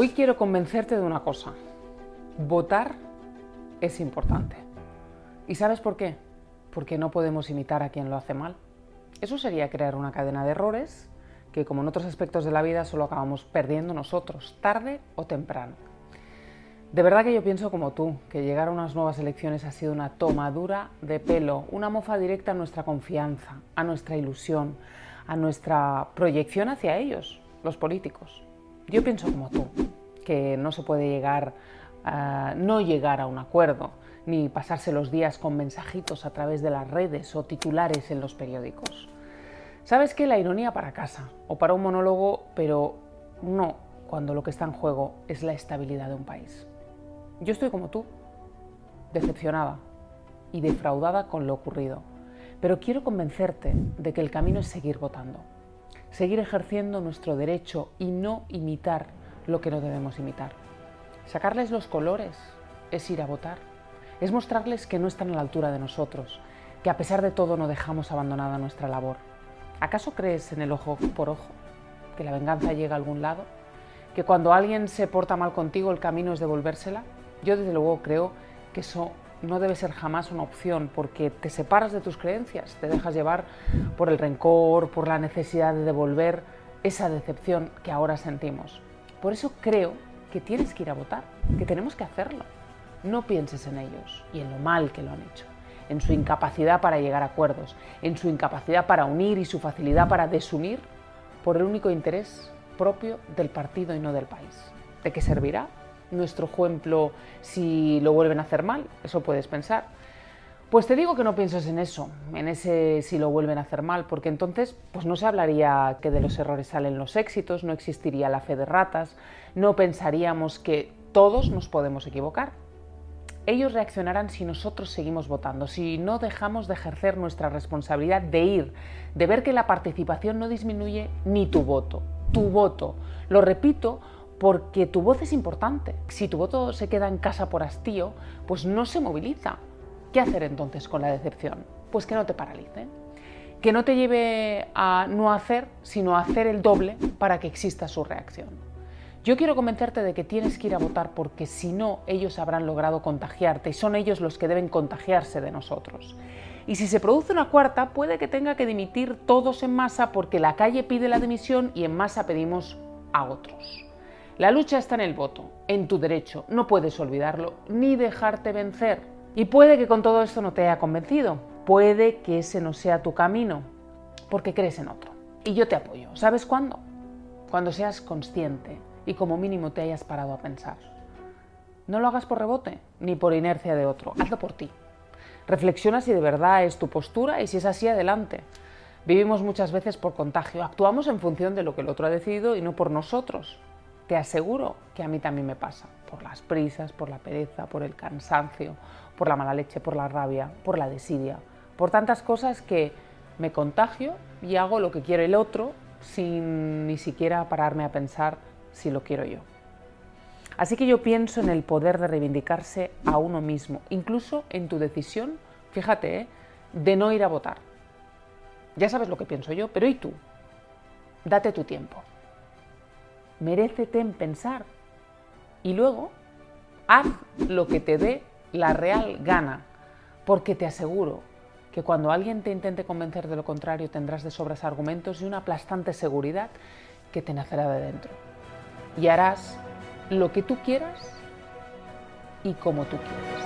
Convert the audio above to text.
Hoy quiero convencerte de una cosa. Votar es importante. ¿Y sabes por qué? Porque no podemos imitar a quien lo hace mal. Eso sería crear una cadena de errores que, como en otros aspectos de la vida, solo acabamos perdiendo nosotros, tarde o temprano. De verdad que yo pienso como tú, que llegar a unas nuevas elecciones ha sido una tomadura de pelo, una mofa directa a nuestra confianza, a nuestra ilusión, a nuestra proyección hacia ellos, los políticos. Yo pienso como tú, que no se puede llegar a no llegar a un acuerdo, ni pasarse los días con mensajitos a través de las redes o titulares en los periódicos. ¿Sabes qué? La ironía para casa o para un monólogo, pero no cuando lo que está en juego es la estabilidad de un país. Yo estoy como tú, decepcionada y defraudada con lo ocurrido, pero quiero convencerte de que el camino es seguir votando, seguir ejerciendo nuestro derecho y no imitar lo que no debemos imitar. Sacarles los colores es ir a votar, es mostrarles que no están a la altura de nosotros, que a pesar de todo no dejamos abandonada nuestra labor. ¿Acaso crees en el ojo por ojo? ¿Que la venganza llega a algún lado? ¿Que cuando alguien se porta mal contigo el camino es devolvérsela? Yo desde luego creo que eso no debe ser jamás una opción porque te separas de tus creencias, te dejas llevar por el rencor, por la necesidad de devolver esa decepción que ahora sentimos. Por eso creo que tienes que ir a votar, que tenemos que hacerlo. No pienses en ellos y en lo mal que lo han hecho, en su incapacidad para llegar a acuerdos, en su incapacidad para unir y su facilidad para desunir por el único interés propio del partido y no del país. ¿De qué servirá? Nuestro ejemplo si lo vuelven a hacer mal, eso puedes pensar. Pues te digo que no pienses en eso, en ese si lo vuelven a hacer mal, porque entonces pues no se hablaría que de los errores salen los éxitos, no existiría la fe de ratas, no pensaríamos que todos nos podemos equivocar. Ellos reaccionarán si nosotros seguimos votando, si no dejamos de ejercer nuestra responsabilidad de ir, de ver que la participación no disminuye ni tu voto, tu voto. Lo repito porque tu voz es importante. Si tu voto se queda en casa por hastío, pues no se moviliza. ¿Qué hacer entonces con la decepción? Pues que no te paralice, que no te lleve a no hacer, sino a hacer el doble para que exista su reacción. Yo quiero convencerte de que tienes que ir a votar porque si no, ellos habrán logrado contagiarte y son ellos los que deben contagiarse de nosotros. Y si se produce una cuarta, puede que tenga que dimitir todos en masa porque la calle pide la dimisión y en masa pedimos a otros. La lucha está en el voto, en tu derecho, no puedes olvidarlo ni dejarte vencer. Y puede que con todo esto no te haya convencido, puede que ese no sea tu camino, porque crees en otro. Y yo te apoyo. ¿Sabes cuándo? Cuando seas consciente y como mínimo te hayas parado a pensar. No lo hagas por rebote ni por inercia de otro, hazlo por ti. Reflexiona si de verdad es tu postura y si es así, adelante. Vivimos muchas veces por contagio, actuamos en función de lo que el otro ha decidido y no por nosotros. Te aseguro que a mí también me pasa, por las prisas, por la pereza, por el cansancio, por la mala leche, por la rabia, por la desidia, por tantas cosas que me contagio y hago lo que quiere el otro sin ni siquiera pararme a pensar si lo quiero yo. Así que yo pienso en el poder de reivindicarse a uno mismo, incluso en tu decisión, fíjate, ¿eh? de no ir a votar. Ya sabes lo que pienso yo, pero ¿y tú? Date tu tiempo merécete en pensar. Y luego, haz lo que te dé la real gana, porque te aseguro que cuando alguien te intente convencer de lo contrario tendrás de sobras argumentos y una aplastante seguridad que te nacerá de dentro. Y harás lo que tú quieras y como tú quieras.